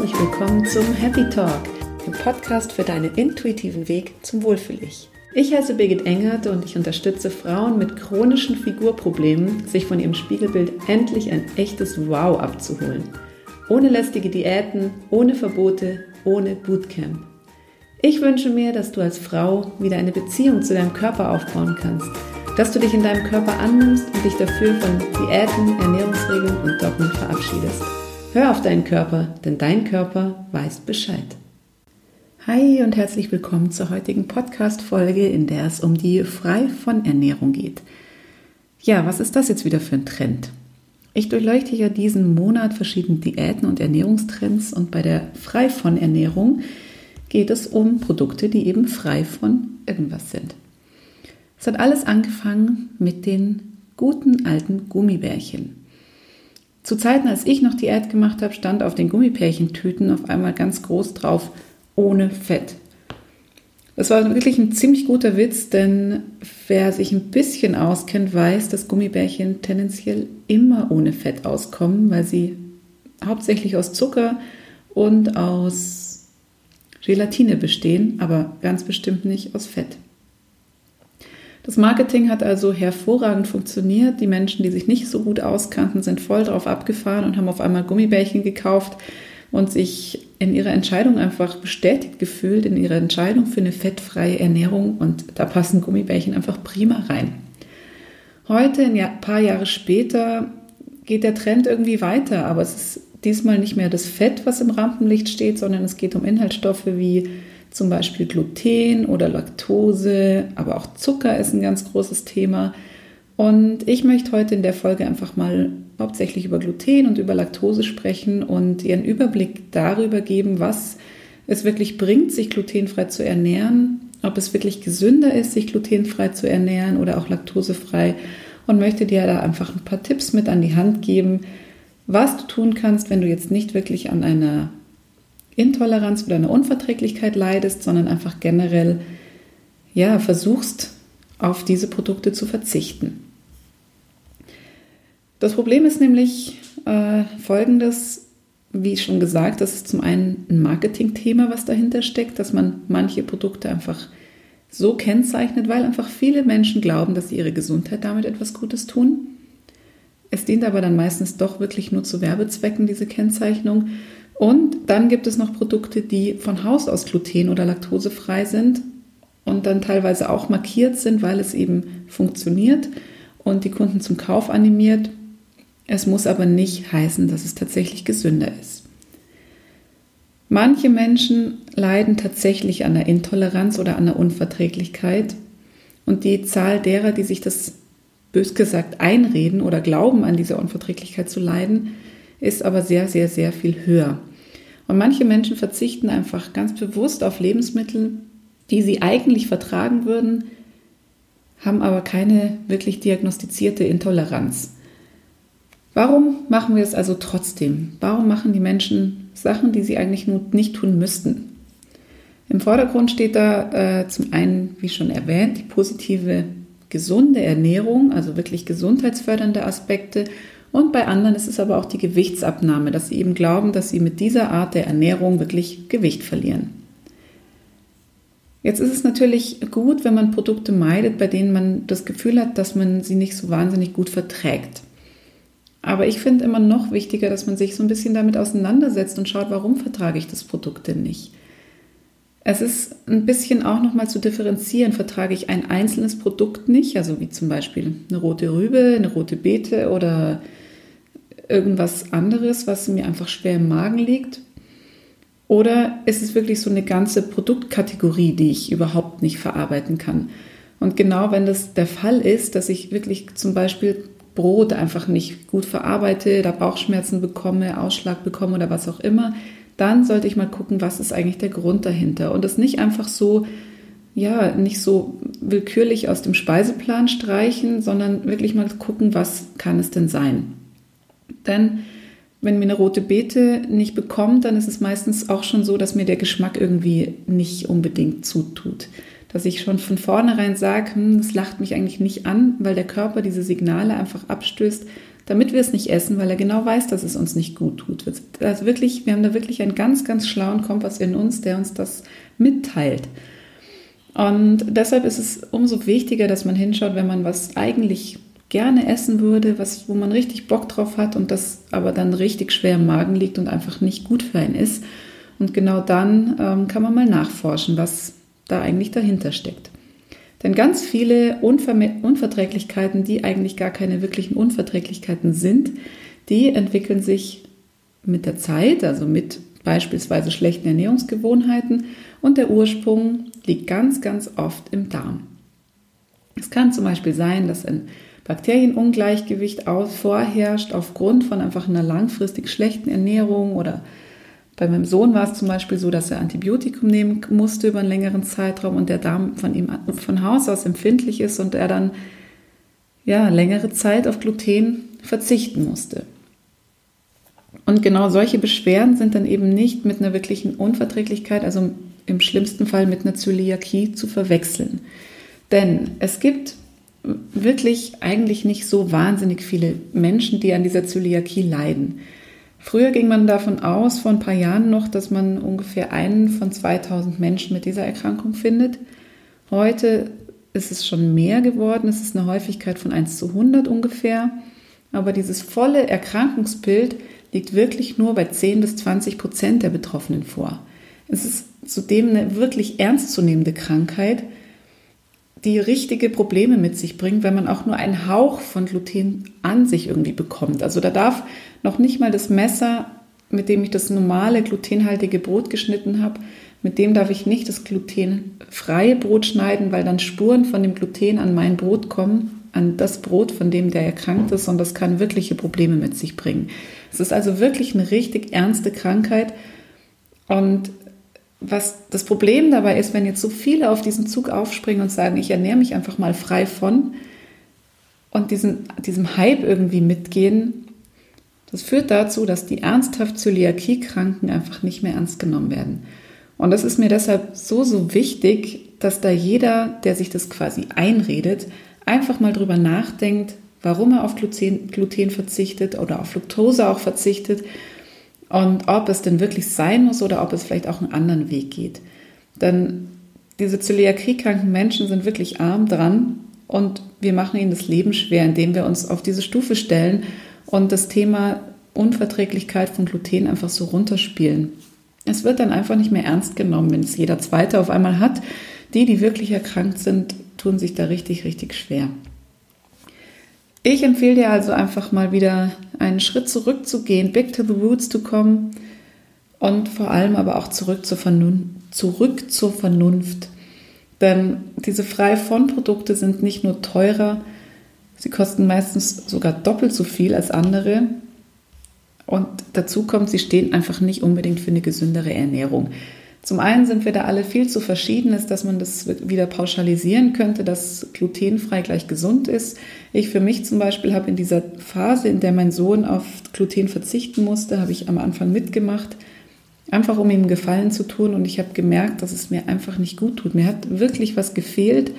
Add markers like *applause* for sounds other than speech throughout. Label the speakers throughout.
Speaker 1: herzlich willkommen zum Happy Talk, dem Podcast für deinen intuitiven Weg zum Wohlfühl-Ich. Ich heiße Birgit Engert und ich unterstütze Frauen mit chronischen Figurproblemen, sich von ihrem Spiegelbild endlich ein echtes Wow abzuholen. Ohne lästige Diäten, ohne Verbote, ohne Bootcamp. Ich wünsche mir, dass du als Frau wieder eine Beziehung zu deinem Körper aufbauen kannst, dass du dich in deinem Körper annimmst und dich dafür von Diäten, Ernährungsregeln und Dogmen verabschiedest. Hör auf deinen Körper, denn dein Körper weiß Bescheid. Hi und herzlich willkommen zur heutigen Podcast-Folge, in der es um die Frei von Ernährung geht. Ja, was ist das jetzt wieder für ein Trend? Ich durchleuchte ja diesen Monat verschiedene Diäten und Ernährungstrends und bei der Frei von Ernährung geht es um Produkte, die eben frei von irgendwas sind. Es hat alles angefangen mit den guten alten Gummibärchen. Zu Zeiten, als ich noch Diät gemacht habe, stand auf den Gummibärchentüten auf einmal ganz groß drauf, ohne Fett. Das war wirklich ein ziemlich guter Witz, denn wer sich ein bisschen auskennt, weiß, dass Gummibärchen tendenziell immer ohne Fett auskommen, weil sie hauptsächlich aus Zucker und aus Gelatine bestehen, aber ganz bestimmt nicht aus Fett. Das Marketing hat also hervorragend funktioniert. Die Menschen, die sich nicht so gut auskannten, sind voll drauf abgefahren und haben auf einmal Gummibärchen gekauft und sich in ihrer Entscheidung einfach bestätigt gefühlt, in ihrer Entscheidung für eine fettfreie Ernährung. Und da passen Gummibärchen einfach prima rein. Heute, ein paar Jahre später, geht der Trend irgendwie weiter, aber es ist diesmal nicht mehr das Fett, was im Rampenlicht steht, sondern es geht um Inhaltsstoffe wie zum Beispiel Gluten oder Laktose, aber auch Zucker ist ein ganz großes Thema. Und ich möchte heute in der Folge einfach mal hauptsächlich über Gluten und über Laktose sprechen und Ihren Überblick darüber geben, was es wirklich bringt, sich glutenfrei zu ernähren, ob es wirklich gesünder ist, sich glutenfrei zu ernähren oder auch laktosefrei und möchte dir da einfach ein paar Tipps mit an die Hand geben, was du tun kannst, wenn du jetzt nicht wirklich an einer Intoleranz oder einer Unverträglichkeit leidest, sondern einfach generell ja, versuchst, auf diese Produkte zu verzichten. Das Problem ist nämlich äh, folgendes, wie schon gesagt, das ist zum einen ein Marketingthema, was dahinter steckt, dass man manche Produkte einfach so kennzeichnet, weil einfach viele Menschen glauben, dass sie ihre Gesundheit damit etwas Gutes tun. Es dient aber dann meistens doch wirklich nur zu Werbezwecken, diese Kennzeichnung. Und dann gibt es noch Produkte, die von Haus aus gluten- oder laktosefrei sind und dann teilweise auch markiert sind, weil es eben funktioniert und die Kunden zum Kauf animiert. Es muss aber nicht heißen, dass es tatsächlich gesünder ist. Manche Menschen leiden tatsächlich an der Intoleranz oder an der Unverträglichkeit und die Zahl derer, die sich das bös gesagt einreden oder glauben, an dieser Unverträglichkeit zu leiden, ist aber sehr, sehr, sehr viel höher. Und manche Menschen verzichten einfach ganz bewusst auf Lebensmittel, die sie eigentlich vertragen würden, haben aber keine wirklich diagnostizierte Intoleranz. Warum machen wir es also trotzdem? Warum machen die Menschen Sachen, die sie eigentlich nicht tun müssten? Im Vordergrund steht da äh, zum einen, wie schon erwähnt, die positive, gesunde Ernährung, also wirklich gesundheitsfördernde Aspekte und bei anderen ist es aber auch die Gewichtsabnahme, dass sie eben glauben, dass sie mit dieser Art der Ernährung wirklich Gewicht verlieren. Jetzt ist es natürlich gut, wenn man Produkte meidet, bei denen man das Gefühl hat, dass man sie nicht so wahnsinnig gut verträgt. Aber ich finde immer noch wichtiger, dass man sich so ein bisschen damit auseinandersetzt und schaut, warum vertrage ich das Produkt denn nicht. Es ist ein bisschen auch nochmal zu differenzieren. Vertrage ich ein einzelnes Produkt nicht, also wie zum Beispiel eine rote Rübe, eine rote Beete oder irgendwas anderes, was mir einfach schwer im Magen liegt? Oder ist es wirklich so eine ganze Produktkategorie, die ich überhaupt nicht verarbeiten kann? Und genau wenn das der Fall ist, dass ich wirklich zum Beispiel Brot einfach nicht gut verarbeite, da Bauchschmerzen bekomme, Ausschlag bekomme oder was auch immer, dann sollte ich mal gucken, was ist eigentlich der Grund dahinter. Und das nicht einfach so, ja, nicht so willkürlich aus dem Speiseplan streichen, sondern wirklich mal gucken, was kann es denn sein. Denn wenn mir eine rote Beete nicht bekommt, dann ist es meistens auch schon so, dass mir der Geschmack irgendwie nicht unbedingt zutut. Dass ich schon von vornherein sage, hm, das lacht mich eigentlich nicht an, weil der Körper diese Signale einfach abstößt, damit wir es nicht essen, weil er genau weiß, dass es uns nicht gut tut. Also wirklich, wir haben da wirklich einen ganz, ganz schlauen Kompass in uns, der uns das mitteilt. Und deshalb ist es umso wichtiger, dass man hinschaut, wenn man was eigentlich gerne essen würde, was, wo man richtig Bock drauf hat und das aber dann richtig schwer im Magen liegt und einfach nicht gut für einen ist. Und genau dann ähm, kann man mal nachforschen, was da eigentlich dahinter steckt. Denn ganz viele Unver Unverträglichkeiten, die eigentlich gar keine wirklichen Unverträglichkeiten sind, die entwickeln sich mit der Zeit, also mit beispielsweise schlechten Ernährungsgewohnheiten und der Ursprung liegt ganz, ganz oft im Darm. Es kann zum Beispiel sein, dass ein Bakterienungleichgewicht vorherrscht aufgrund von einfach einer langfristig schlechten Ernährung oder bei meinem Sohn war es zum Beispiel so, dass er Antibiotikum nehmen musste über einen längeren Zeitraum und der Darm von ihm von Haus aus empfindlich ist und er dann ja längere Zeit auf Gluten verzichten musste. Und genau solche Beschwerden sind dann eben nicht mit einer wirklichen Unverträglichkeit, also im schlimmsten Fall mit einer Zöliakie zu verwechseln. Denn es gibt wirklich eigentlich nicht so wahnsinnig viele Menschen, die an dieser Zöliakie leiden. Früher ging man davon aus, vor ein paar Jahren noch, dass man ungefähr einen von 2000 Menschen mit dieser Erkrankung findet. Heute ist es schon mehr geworden. Es ist eine Häufigkeit von 1 zu 100 ungefähr. Aber dieses volle Erkrankungsbild liegt wirklich nur bei 10 bis 20 Prozent der Betroffenen vor. Es ist zudem eine wirklich ernstzunehmende Krankheit, die richtige Probleme mit sich bringt, wenn man auch nur einen Hauch von Gluten an sich irgendwie bekommt. Also da darf noch nicht mal das Messer, mit dem ich das normale glutenhaltige Brot geschnitten habe, mit dem darf ich nicht das glutenfreie Brot schneiden, weil dann Spuren von dem Gluten an mein Brot kommen, an das Brot, von dem der erkrankt ist und das kann wirkliche Probleme mit sich bringen. Es ist also wirklich eine richtig ernste Krankheit und was das Problem dabei ist, wenn jetzt so viele auf diesen Zug aufspringen und sagen, ich ernähre mich einfach mal frei von und diesen, diesem Hype irgendwie mitgehen, das führt dazu, dass die ernsthaft Zöliakie-Kranken einfach nicht mehr ernst genommen werden. Und das ist mir deshalb so, so wichtig, dass da jeder, der sich das quasi einredet, einfach mal drüber nachdenkt, warum er auf Gluten, Gluten verzichtet oder auf Fructose auch verzichtet und ob es denn wirklich sein muss oder ob es vielleicht auch einen anderen Weg geht. Denn diese Zöliakie-kranken Menschen sind wirklich arm dran und wir machen ihnen das Leben schwer, indem wir uns auf diese Stufe stellen und das Thema Unverträglichkeit von Gluten einfach so runterspielen. Es wird dann einfach nicht mehr ernst genommen, wenn es jeder Zweite auf einmal hat. Die, die wirklich erkrankt sind, tun sich da richtig, richtig schwer. Ich empfehle dir also einfach mal wieder einen Schritt zurückzugehen, back to the roots zu kommen und vor allem aber auch zurück zur, Vernunft, zurück zur Vernunft. Denn diese frei von Produkte sind nicht nur teurer, sie kosten meistens sogar doppelt so viel als andere. Und dazu kommt, sie stehen einfach nicht unbedingt für eine gesündere Ernährung. Zum einen sind wir da alle viel zu verschieden, ist, dass man das wieder pauschalisieren könnte, dass glutenfrei gleich gesund ist. Ich für mich zum Beispiel habe in dieser Phase, in der mein Sohn auf Gluten verzichten musste, habe ich am Anfang mitgemacht, einfach um ihm Gefallen zu tun. Und ich habe gemerkt, dass es mir einfach nicht gut tut. Mir hat wirklich was gefehlt.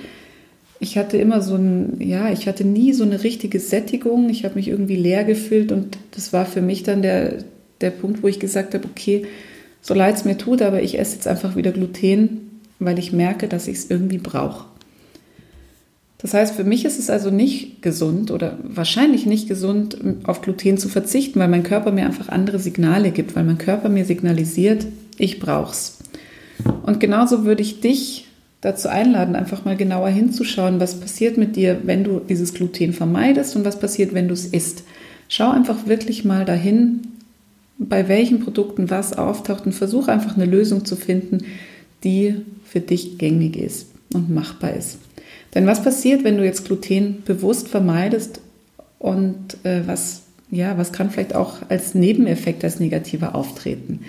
Speaker 1: Ich hatte immer so ein, ja, ich hatte nie so eine richtige Sättigung. Ich habe mich irgendwie leer gefühlt und das war für mich dann der, der Punkt, wo ich gesagt habe, okay, so leid es mir tut, aber ich esse jetzt einfach wieder Gluten, weil ich merke, dass ich es irgendwie brauche. Das heißt, für mich ist es also nicht gesund oder wahrscheinlich nicht gesund, auf Gluten zu verzichten, weil mein Körper mir einfach andere Signale gibt, weil mein Körper mir signalisiert, ich brauch's. Und genauso würde ich dich dazu einladen, einfach mal genauer hinzuschauen, was passiert mit dir, wenn du dieses Gluten vermeidest und was passiert, wenn du es isst. Schau einfach wirklich mal dahin, bei welchen Produkten was auftaucht und versuche einfach eine Lösung zu finden, die für dich gängig ist und machbar ist. Denn was passiert, wenn du jetzt Gluten bewusst vermeidest und äh, was, ja, was kann vielleicht auch als Nebeneffekt, als negativer auftreten?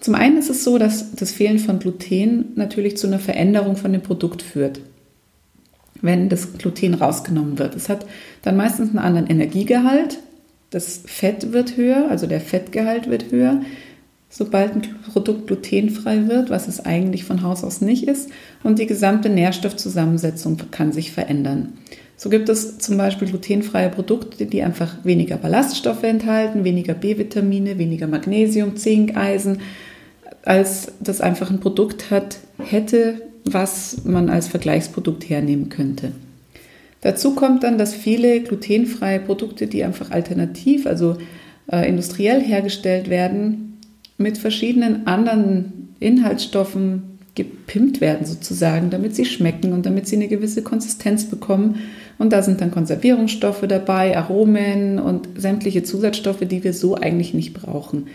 Speaker 1: Zum einen ist es so, dass das Fehlen von Gluten natürlich zu einer Veränderung von dem Produkt führt, wenn das Gluten rausgenommen wird. Es hat dann meistens einen anderen Energiegehalt, das Fett wird höher, also der Fettgehalt wird höher, sobald ein Produkt glutenfrei wird, was es eigentlich von Haus aus nicht ist. Und die gesamte Nährstoffzusammensetzung kann sich verändern. So gibt es zum Beispiel glutenfreie Produkte, die einfach weniger Ballaststoffe enthalten, weniger B-Vitamine, weniger Magnesium, Zink, Eisen, als das einfach ein Produkt hat, hätte, was man als Vergleichsprodukt hernehmen könnte. Dazu kommt dann, dass viele glutenfreie Produkte, die einfach alternativ, also äh, industriell hergestellt werden, mit verschiedenen anderen Inhaltsstoffen gepimpt werden sozusagen, damit sie schmecken und damit sie eine gewisse Konsistenz bekommen. Und da sind dann Konservierungsstoffe dabei, Aromen und sämtliche Zusatzstoffe, die wir so eigentlich nicht brauchen.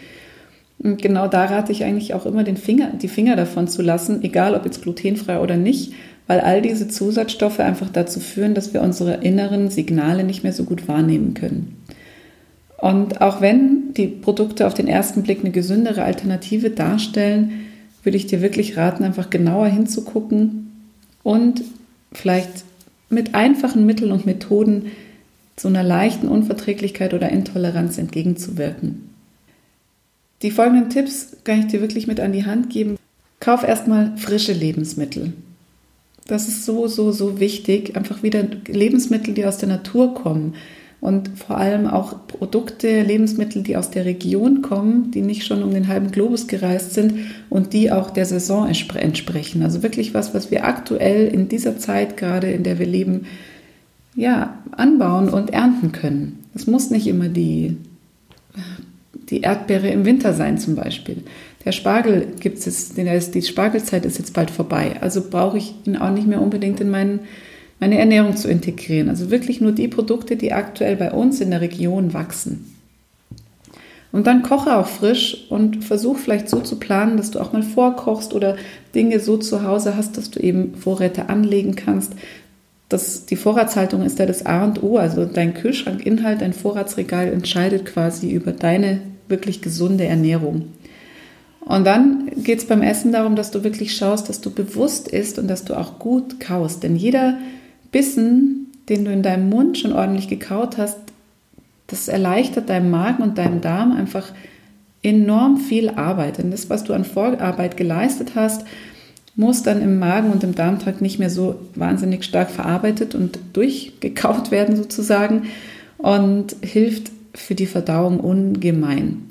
Speaker 1: Und genau da rate ich eigentlich auch immer den Finger, die Finger davon zu lassen, egal ob jetzt glutenfrei oder nicht, weil all diese Zusatzstoffe einfach dazu führen, dass wir unsere inneren Signale nicht mehr so gut wahrnehmen können. Und auch wenn die Produkte auf den ersten Blick eine gesündere Alternative darstellen, würde ich dir wirklich raten, einfach genauer hinzugucken und vielleicht mit einfachen Mitteln und Methoden zu einer leichten Unverträglichkeit oder Intoleranz entgegenzuwirken. Die folgenden Tipps kann ich dir wirklich mit an die Hand geben. Kauf erstmal frische Lebensmittel. Das ist so, so, so wichtig. Einfach wieder Lebensmittel, die aus der Natur kommen und vor allem auch Produkte, Lebensmittel, die aus der Region kommen, die nicht schon um den halben Globus gereist sind und die auch der Saison entsprechen. Also wirklich was, was wir aktuell in dieser Zeit gerade, in der wir leben, ja, anbauen und ernten können. Es muss nicht immer die, die Erdbeere im Winter sein zum Beispiel. Der Spargel gibt es die Spargelzeit ist jetzt bald vorbei. Also brauche ich ihn auch nicht mehr unbedingt in meinen meine Ernährung zu integrieren. Also wirklich nur die Produkte, die aktuell bei uns in der Region wachsen. Und dann koche auch frisch und versuch vielleicht so zu planen, dass du auch mal vorkochst oder Dinge so zu Hause hast, dass du eben Vorräte anlegen kannst. Das, die Vorratshaltung ist ja das A und O, also dein Kühlschrankinhalt, dein Vorratsregal entscheidet quasi über deine wirklich gesunde Ernährung. Und dann geht es beim Essen darum, dass du wirklich schaust, dass du bewusst isst und dass du auch gut kaust. Denn jeder Bissen, den du in deinem Mund schon ordentlich gekaut hast, das erleichtert deinem Magen und deinem Darm einfach enorm viel Arbeit. Denn das, was du an Vorarbeit geleistet hast, muss dann im Magen und im Darmtrakt nicht mehr so wahnsinnig stark verarbeitet und durchgekaut werden sozusagen und hilft für die Verdauung ungemein.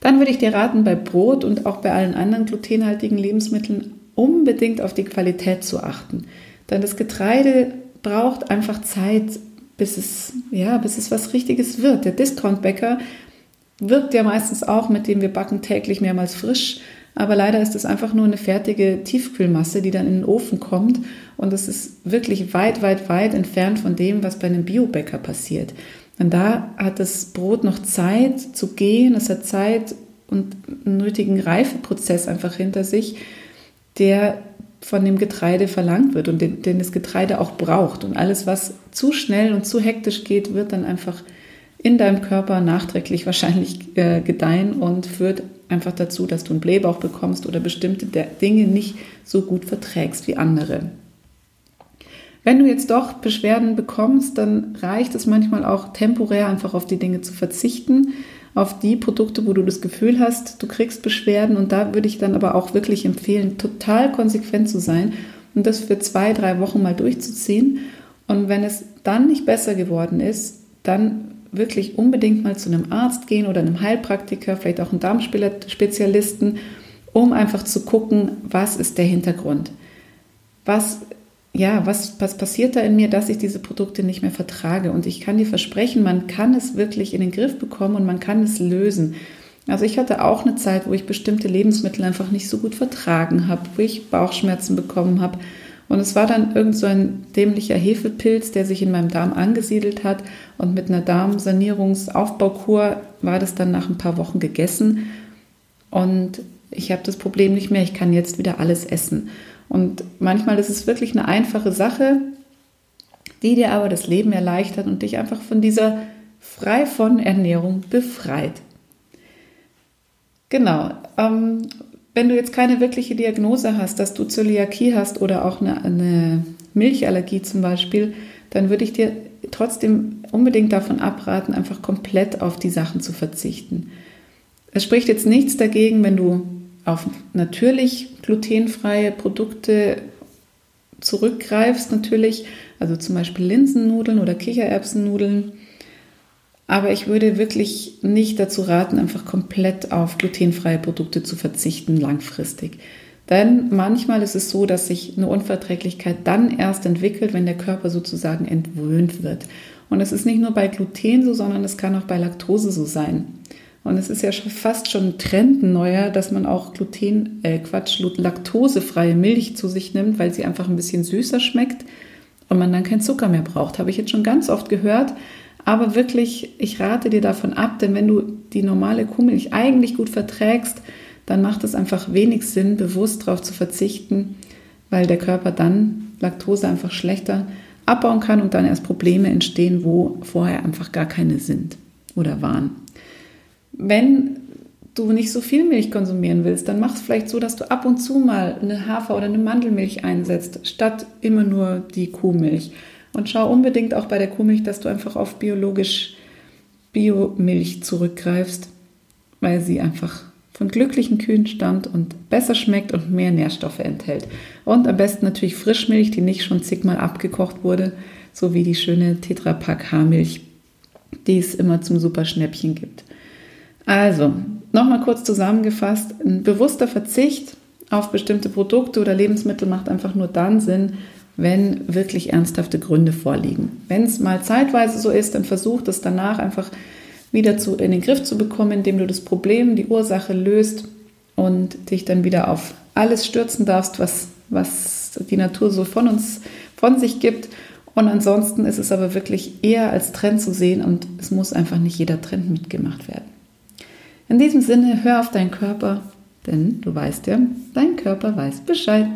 Speaker 1: Dann würde ich dir raten, bei Brot und auch bei allen anderen glutenhaltigen Lebensmitteln unbedingt auf die Qualität zu achten. Denn das Getreide braucht einfach Zeit, bis es, ja, bis es was Richtiges wird. Der Discount-Bäcker wirkt ja meistens auch, mit dem wir backen täglich mehrmals frisch. Aber leider ist es einfach nur eine fertige Tiefkühlmasse, die dann in den Ofen kommt. Und es ist wirklich weit, weit, weit entfernt von dem, was bei einem Biobäcker passiert. Denn da hat das Brot noch Zeit zu gehen, es hat Zeit und einen nötigen Reifeprozess einfach hinter sich, der von dem Getreide verlangt wird und den, den, das Getreide auch braucht. Und alles, was zu schnell und zu hektisch geht, wird dann einfach in deinem Körper nachträglich *laughs* wahrscheinlich äh, gedeihen und führt einfach dazu, dass du einen Blähbauch bekommst oder bestimmte Dinge nicht so gut verträgst wie andere. Wenn du jetzt doch Beschwerden bekommst, dann reicht es manchmal auch temporär einfach auf die Dinge zu verzichten auf die Produkte, wo du das Gefühl hast, du kriegst Beschwerden. Und da würde ich dann aber auch wirklich empfehlen, total konsequent zu sein und das für zwei, drei Wochen mal durchzuziehen. Und wenn es dann nicht besser geworden ist, dann wirklich unbedingt mal zu einem Arzt gehen oder einem Heilpraktiker, vielleicht auch einem Darmspezialisten, um einfach zu gucken, was ist der Hintergrund. Was ja, was, was passiert da in mir, dass ich diese Produkte nicht mehr vertrage? Und ich kann dir versprechen, man kann es wirklich in den Griff bekommen und man kann es lösen. Also ich hatte auch eine Zeit, wo ich bestimmte Lebensmittel einfach nicht so gut vertragen habe, wo ich Bauchschmerzen bekommen habe. Und es war dann irgend so ein dämlicher Hefepilz, der sich in meinem Darm angesiedelt hat. Und mit einer Darmsanierungsaufbaukur war das dann nach ein paar Wochen gegessen. Und ich habe das Problem nicht mehr. Ich kann jetzt wieder alles essen. Und manchmal ist es wirklich eine einfache Sache, die dir aber das Leben erleichtert und dich einfach von dieser frei von Ernährung befreit. Genau. Ähm, wenn du jetzt keine wirkliche Diagnose hast, dass du Zöliakie hast oder auch eine, eine Milchallergie zum Beispiel, dann würde ich dir trotzdem unbedingt davon abraten, einfach komplett auf die Sachen zu verzichten. Es spricht jetzt nichts dagegen, wenn du auf natürlich glutenfreie Produkte zurückgreifst natürlich. also zum Beispiel Linsennudeln oder Kichererbsennudeln. Aber ich würde wirklich nicht dazu raten, einfach komplett auf glutenfreie Produkte zu verzichten langfristig. Denn manchmal ist es so, dass sich eine Unverträglichkeit dann erst entwickelt, wenn der Körper sozusagen entwöhnt wird. Und es ist nicht nur bei Gluten so, sondern es kann auch bei Laktose so sein. Und es ist ja schon fast schon ein Trend neuer, dass man auch Gluten, äh Quatsch, laktosefreie Milch zu sich nimmt, weil sie einfach ein bisschen süßer schmeckt und man dann keinen Zucker mehr braucht. Habe ich jetzt schon ganz oft gehört. Aber wirklich, ich rate dir davon ab, denn wenn du die normale Kuhmilch eigentlich gut verträgst, dann macht es einfach wenig Sinn, bewusst darauf zu verzichten, weil der Körper dann Laktose einfach schlechter abbauen kann und dann erst Probleme entstehen, wo vorher einfach gar keine sind oder waren. Wenn du nicht so viel Milch konsumieren willst, dann mach es vielleicht so, dass du ab und zu mal eine Hafer- oder eine Mandelmilch einsetzt, statt immer nur die Kuhmilch. Und schau unbedingt auch bei der Kuhmilch, dass du einfach auf biologisch Biomilch zurückgreifst, weil sie einfach von glücklichen Kühen stammt und besser schmeckt und mehr Nährstoffe enthält. Und am besten natürlich Frischmilch, die nicht schon zigmal abgekocht wurde, so wie die schöne Tetrapack Haarmilch, die es immer zum Superschnäppchen gibt. Also, nochmal kurz zusammengefasst, ein bewusster Verzicht auf bestimmte Produkte oder Lebensmittel macht einfach nur dann Sinn, wenn wirklich ernsthafte Gründe vorliegen. Wenn es mal zeitweise so ist, dann versucht es danach einfach wieder zu, in den Griff zu bekommen, indem du das Problem, die Ursache löst und dich dann wieder auf alles stürzen darfst, was, was die Natur so von uns, von sich gibt. Und ansonsten ist es aber wirklich eher als Trend zu sehen und es muss einfach nicht jeder Trend mitgemacht werden. In diesem Sinne, hör auf deinen Körper, denn du weißt ja, dein Körper weiß Bescheid.